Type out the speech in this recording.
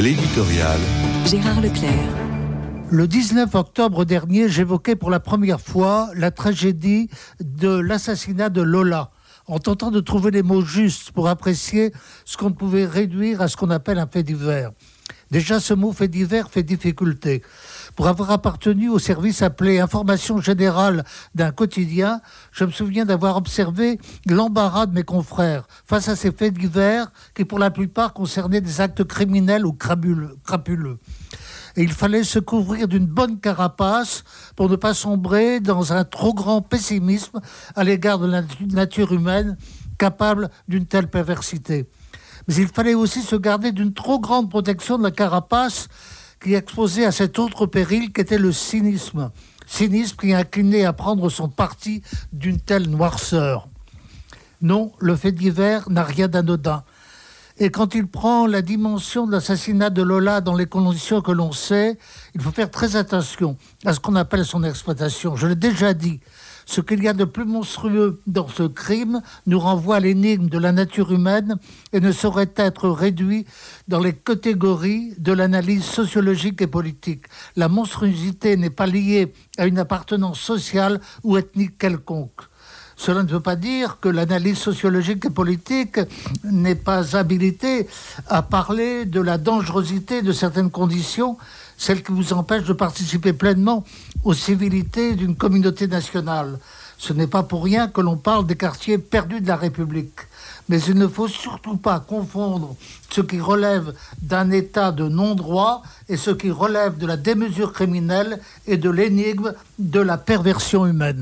L'éditorial. Gérard Leclerc. Le 19 octobre dernier, j'évoquais pour la première fois la tragédie de l'assassinat de Lola, en tentant de trouver les mots justes pour apprécier ce qu'on pouvait réduire à ce qu'on appelle un fait divers. Déjà, ce mot fait divers fait difficulté. Pour avoir appartenu au service appelé Information générale d'un quotidien, je me souviens d'avoir observé l'embarras de mes confrères face à ces faits divers qui, pour la plupart, concernaient des actes criminels ou crapuleux. Et il fallait se couvrir d'une bonne carapace pour ne pas sombrer dans un trop grand pessimisme à l'égard de la nature humaine capable d'une telle perversité. Mais il fallait aussi se garder d'une trop grande protection de la carapace qui exposait à cet autre péril qu'était le cynisme. Cynisme qui inclinait à prendre son parti d'une telle noirceur. Non, le fait divers n'a rien d'anodin. Et quand il prend la dimension de l'assassinat de Lola dans les conditions que l'on sait, il faut faire très attention à ce qu'on appelle son exploitation. Je l'ai déjà dit, ce qu'il y a de plus monstrueux dans ce crime nous renvoie à l'énigme de la nature humaine et ne saurait être réduit dans les catégories de l'analyse sociologique et politique. La monstruosité n'est pas liée à une appartenance sociale ou ethnique quelconque. Cela ne veut pas dire que l'analyse sociologique et politique n'est pas habilitée à parler de la dangerosité de certaines conditions, celles qui vous empêchent de participer pleinement aux civilités d'une communauté nationale. Ce n'est pas pour rien que l'on parle des quartiers perdus de la République. Mais il ne faut surtout pas confondre ce qui relève d'un état de non-droit et ce qui relève de la démesure criminelle et de l'énigme de la perversion humaine.